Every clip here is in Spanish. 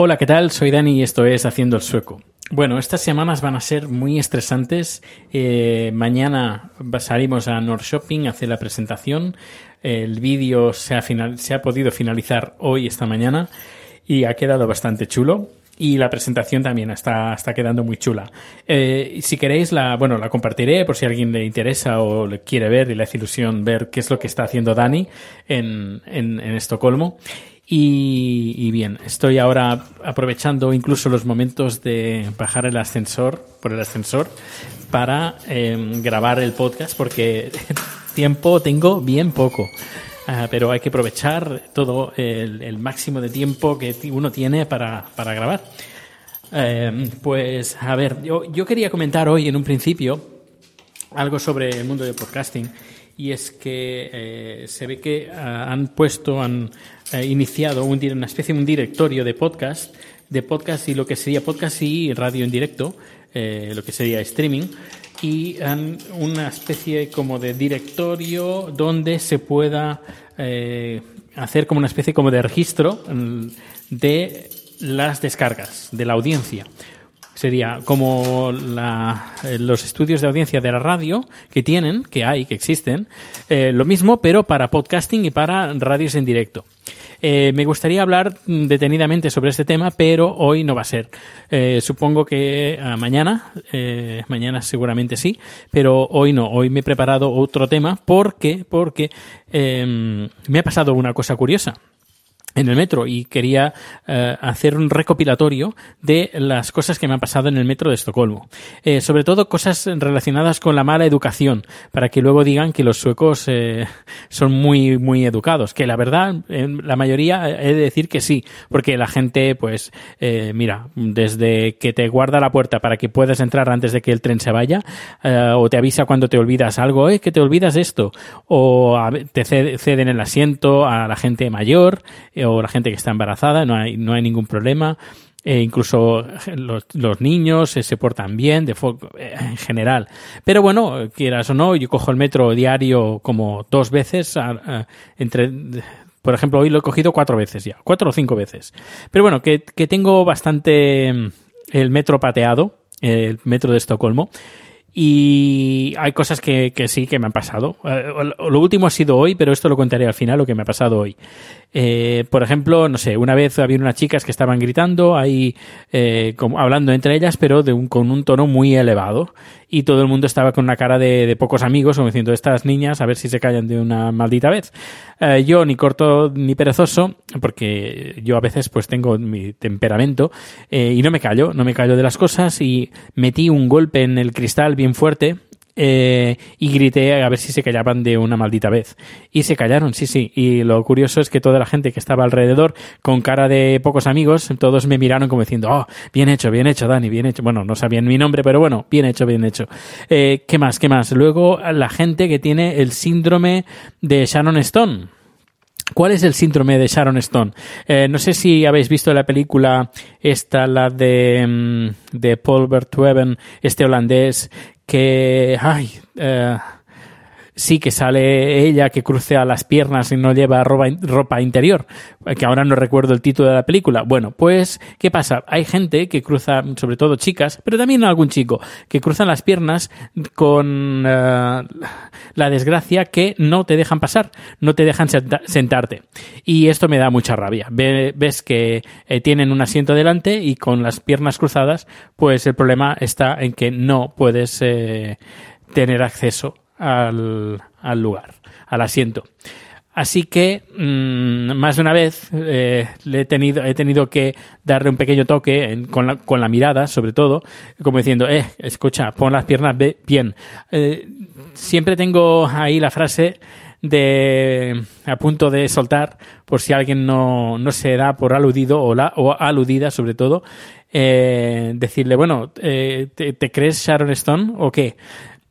Hola, ¿qué tal? Soy Dani y esto es Haciendo el Sueco. Bueno, estas semanas van a ser muy estresantes. Eh, mañana salimos a North Shopping a hacer la presentación. El vídeo se ha, podido finalizar hoy, esta mañana, y ha quedado bastante chulo. Y la presentación también está, está quedando muy chula. Eh, si queréis, la, bueno, la compartiré por si alguien le interesa o le quiere ver y le hace ilusión ver qué es lo que está haciendo Dani en Estocolmo. Y, bien, estoy ahora aprovechando incluso los momentos de bajar el ascensor, por el ascensor, para eh, grabar el podcast, porque tiempo tengo bien poco. Uh, pero hay que aprovechar todo el, máximo de tiempo que uno tiene para, para grabar. Eh, pues, a ver, yo, yo quería comentar hoy en un principio algo sobre el mundo del podcasting y es que eh, se ve que uh, han puesto, han eh, iniciado un, una especie de un directorio de podcast, de podcast y lo que sería podcast y radio en directo, eh, lo que sería streaming, y una especie como de directorio donde se pueda eh, hacer como una especie como de registro mm, de las descargas de la audiencia sería como los estudios de audiencia de la radio que tienen, que hay, que existen, lo mismo, pero para podcasting y para radios en directo. Eh, me gustaría hablar detenidamente sobre este tema, pero hoy no va a ser. Eh, supongo que uh, mañana, eh, mañana seguramente sí, pero hoy no. Hoy me he preparado otro tema porque, porque em, me ha pasado una cosa curiosa en el metro y quería eh, hacer un recopilatorio de las cosas que me han pasado en el metro de Estocolmo. Eh, sobre todo cosas relacionadas con la mala educación, para que luego digan que los suecos eh, son muy, muy educados. Que la verdad, la mayoría he de decir que sí, porque la gente, pues, mira, desde que te guarda la puerta para que puedas entrar antes de que el tren se vaya, o te avisa cuando te olvidas algo, eh, que te olvidas esto, o te ceden el asiento a la gente mayor, la gente que está embarazada, no hay, no hay ningún problema. Eh, incluso los, niños eh, se portan bien de eh, en general. Pero bueno, quieras o no, yo cojo el metro diario como dos veces entre por ejemplo, hoy lo he cogido cuatro veces ya, cuatro o cinco veces. Pero bueno, que, que tengo bastante el metro pateado, el metro de Estocolmo. Y hay cosas que, que, sí que me han pasado. Lo último ha sido hoy, pero esto lo contaré al final, lo que me ha pasado hoy. Eh, por ejemplo, no sé, una vez había unas chicas que estaban gritando ahí, eh, como, hablando entre ellas, pero de un, con un tono muy elevado. Y todo el mundo estaba con una cara de, de pocos amigos, como diciendo, estas niñas, a ver si se callan de una maldita vez. Eh, yo ni corto ni perezoso, porque yo a veces pues tengo mi temperamento, eh, y no me callo, no me callo de las cosas, y metí un golpe en el cristal bien fuerte, eh, y grité a ver si se callaban de una maldita vez. Y se callaron, sí, sí. Y lo curioso es que toda la gente que estaba alrededor, con cara de pocos amigos, todos me miraron como diciendo, oh, bien hecho, bien hecho, Dani, bien hecho. Bueno, no sabían mi nombre, pero bueno, bien hecho, bien hecho. Eh, ¿Qué más? ¿Qué más? Luego, la gente que tiene el síndrome de Shannon Stone. ¿Cuál es el síndrome de Sharon Stone? Eh, no sé si habéis visto la película esta, la de, de Paul Verhoeven, este holandés, que, ay, eh, sí que sale ella que cruce a las piernas y no lleva ropa, interior, que ahora no recuerdo el título de la película. Bueno, pues, ¿qué pasa? Hay gente que cruza, sobre todo chicas, pero también algún chico, que cruzan las piernas con uh, la desgracia que no te dejan pasar, no te dejan sentarte. Y esto me da mucha rabia. ves que eh, tienen un asiento delante y con las piernas cruzadas, pues el problema está en que no puedes eh, tener acceso al, al lugar, al asiento. Así que mmm, más de una vez eh, le he, tenido, he tenido que darle un pequeño toque en, con, la, con, la, mirada, sobre todo, como diciendo, eh, escucha, pon las piernas bien. Eh, siempre tengo ahí la frase de a punto de soltar por si alguien no, no se da por aludido o, la, aludida sobre todo eh, decirle bueno eh, ¿te, ¿te, crees Sharon Stone o qué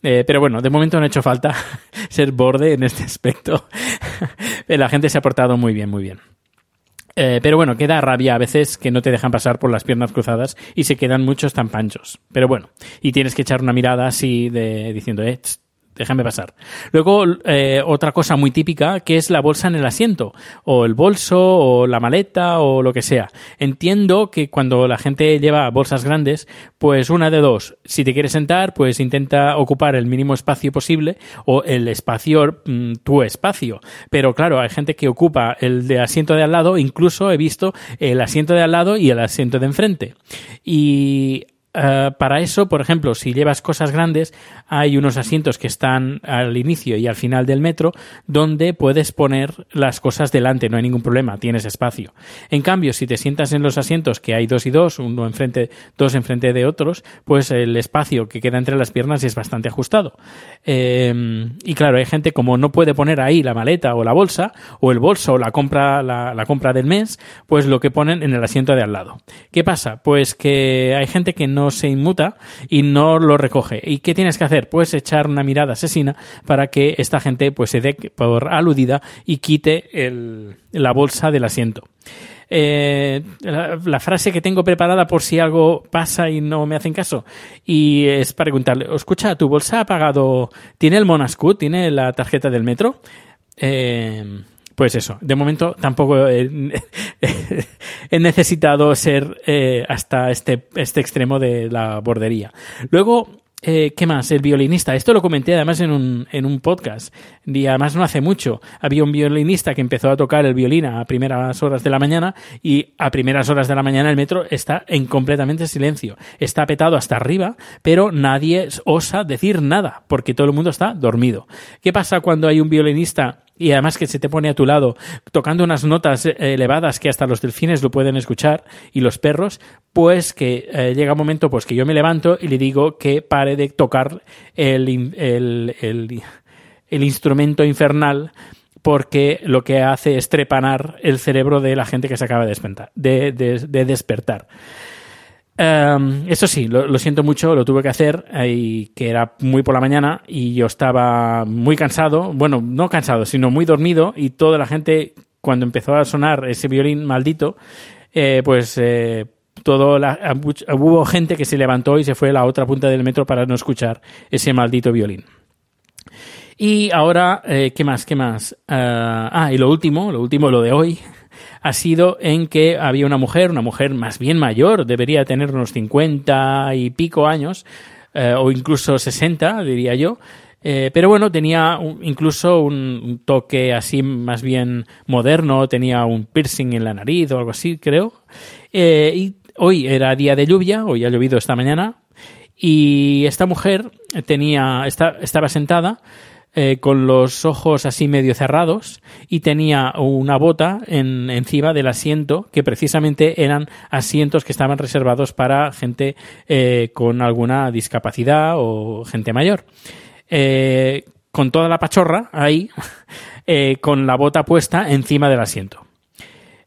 eh, pero bueno, de momento no ha hecho falta ser borde en este aspecto. La gente se ha portado muy bien, muy bien. Eh, pero bueno, queda rabia a veces que no te dejan pasar por las piernas cruzadas y se quedan muchos tan panchos. Pero bueno, y tienes que echar una mirada así de diciendo, eh, déjame pasar. Luego, eh, otra cosa muy típica que es la bolsa en el asiento, o el bolso, o la maleta, o lo que sea. Entiendo que cuando la gente lleva bolsas grandes, pues una de dos. Si te quieres sentar, pues intenta ocupar el mínimo espacio posible, o el espacio, mm, tu espacio. Pero claro, hay gente que ocupa el de asiento de al lado, incluso he visto el asiento de al lado y el asiento de enfrente. Y Uh, para eso, por ejemplo, si llevas cosas grandes, hay unos asientos que están al inicio y al final del metro donde puedes poner las cosas delante, no hay ningún problema, tienes espacio. En cambio, si te sientas en los asientos que hay dos y dos, uno enfrente, dos enfrente de otros, pues el espacio que queda entre las piernas es bastante ajustado. Eh, y claro, hay gente como no puede poner ahí la maleta o la bolsa, o el bolso o la compra, la compra del mes, pues lo que ponen en el asiento de al lado. ¿Qué pasa? Pues que hay gente que no se inmuta y no lo recoge. ¿Y qué tienes que hacer? Pues echar una mirada asesina para que esta gente pues se dé por aludida y quite la bolsa del asiento. Eh, la, la, frase que tengo preparada por si algo pasa y no me hacen caso. Y es para preguntarle, escucha, ¿tu bolsa ha pagado? ¿Tiene el Monascut? ¿Tiene la tarjeta del metro? Eh, pues eso, de momento tampoco he, necesitado ser eh, hasta este, este extremo de la bordería. Luego, eh, ¿Qué más? El violinista. Esto lo comenté además en un, en un podcast. Y además no hace mucho. Había un violinista que empezó a tocar el violín a primeras horas de la mañana y a primeras horas de la mañana el metro está en completamente silencio. Está petado hasta arriba, pero nadie osa decir nada porque todo el mundo está dormido. ¿Qué pasa cuando hay un violinista y además que se te pone a tu lado tocando unas notas eh, elevadas que hasta los delfines lo pueden escuchar y los perros, pues que eh, llega un momento pues que yo me levanto y le digo que pare de tocar el, el, el, instrumento infernal porque lo que hace es trepanar el cerebro de la gente que se acaba de, de, de, de despertar. Um, eso sí, lo, siento mucho, lo tuve que hacer y que era muy por la mañana y yo estaba muy cansado, bueno, no cansado, sino muy dormido y toda la gente cuando empezó a sonar ese violín maldito, eh, pues eh, todo hubo gente que se levantó y se fue a la otra punta del metro para no escuchar ese maldito violín. Y ahora, eh, ¿qué más? ¿Qué más? Uh, ah, y lo último, lo último, lo de hoy, ha sido en que había una mujer, una mujer más bien mayor, debería tener unos 50 y pico años, eh, o incluso 60, diría yo, eh, pero bueno, tenía incluso un, toque así más bien moderno, tenía un piercing en la nariz o algo así, creo. Eh, y hoy era día de lluvia, hoy ha llovido esta mañana, y esta mujer tenía, esta, estaba sentada eh, con los ojos así medio cerrados y tenía una bota en, encima del asiento que precisamente eran asientos que estaban reservados para gente eh, con alguna discapacidad o gente mayor. Eh, con toda la pachorra ahí, con la bota puesta encima del asiento.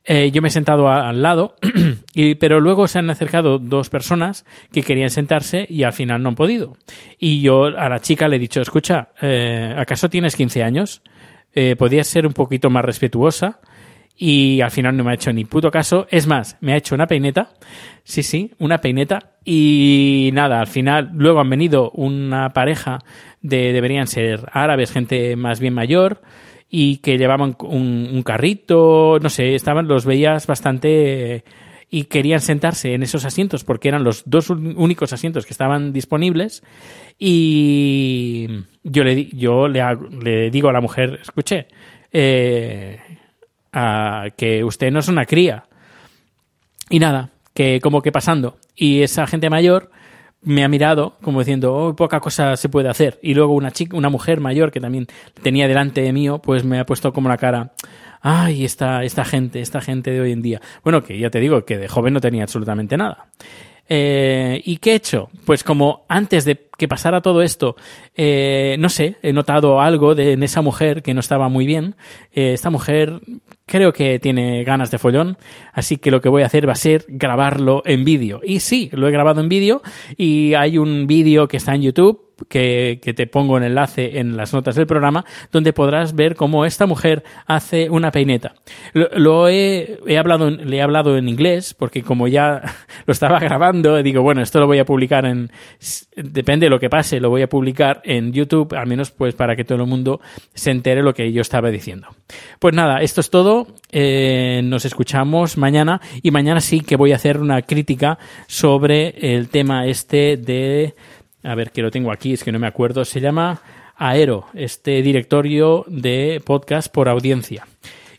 Eh, yo me he sentado al lado, y, pero luego se han acercado dos personas que querían sentarse y al final no han podido. Y yo a la chica le he dicho, escucha, eh, ¿acaso tienes 15 años? Eh, podías ser un poquito más respetuosa. Y al final no me ha hecho ni puto caso. Es más, me ha hecho una peineta. Sí, sí, una peineta y nada, al final luego han venido una pareja de, deberían ser árabes, gente más bien mayor, y que llevaban un, carrito, no sé, estaban, los veías bastante y querían sentarse en esos asientos porque eran los dos únicos asientos que estaban disponibles y yo le, yo le digo a la mujer, escuche, eh, que usted no es una cría. Y nada, que como que pasando. Y esa gente mayor me ha mirado como diciendo, oh, poca cosa se puede hacer. Y luego una chica, una mujer mayor que también tenía delante de mío, pues me ha puesto como la cara, ay, esta, esta gente, esta gente de hoy en día. Bueno, que ya te digo que de joven no tenía absolutamente nada. Eh, ¿Y qué he hecho? Pues como antes de que pasara todo esto, eh, no sé, he notado algo de, en esa mujer que no estaba muy bien. Eh, esta mujer creo que tiene ganas de follón, así que lo que voy a hacer va a ser grabarlo en vídeo. Y sí, lo he grabado en vídeo y hay un vídeo que está en YouTube que, te pongo en enlace en las notas del programa, donde podrás ver cómo esta mujer hace una peineta. Lo, he, hablado, le he hablado en inglés, porque como ya lo estaba grabando, digo, bueno, esto lo voy a publicar en, depende de lo que pase, lo voy a publicar en YouTube, al menos pues para que todo el mundo se entere lo que yo estaba diciendo. Pues nada, esto es todo. Eh, nos escuchamos mañana y mañana sí que voy a hacer una crítica sobre el tema este de a ver que lo tengo aquí, es que no me acuerdo, se llama Aero, este directorio de podcast por audiencia.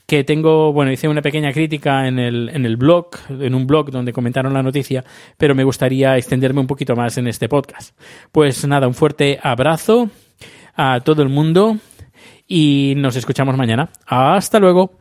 Que tengo, bueno, hice una pequeña crítica en el, en el blog, en un blog donde comentaron la noticia, pero me gustaría extenderme un poquito más en este podcast. Pues nada, un fuerte abrazo a todo el mundo y nos escuchamos mañana. Hasta luego.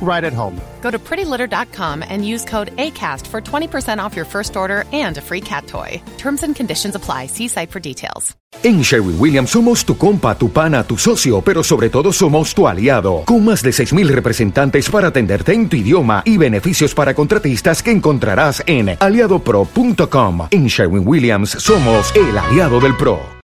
right at home. Go to prettylitter.com and use code ACAST for 20% off your first order and a free cat toy. Terms and conditions apply. See site for details. En Sherwin Williams somos tu compa, tu pana, tu socio, pero sobre todo somos tu aliado, con más de 6.000 representantes para atenderte en tu idioma y beneficios para contratistas que encontrarás en aliadopro.com. En Sherwin Williams somos el aliado del PRO.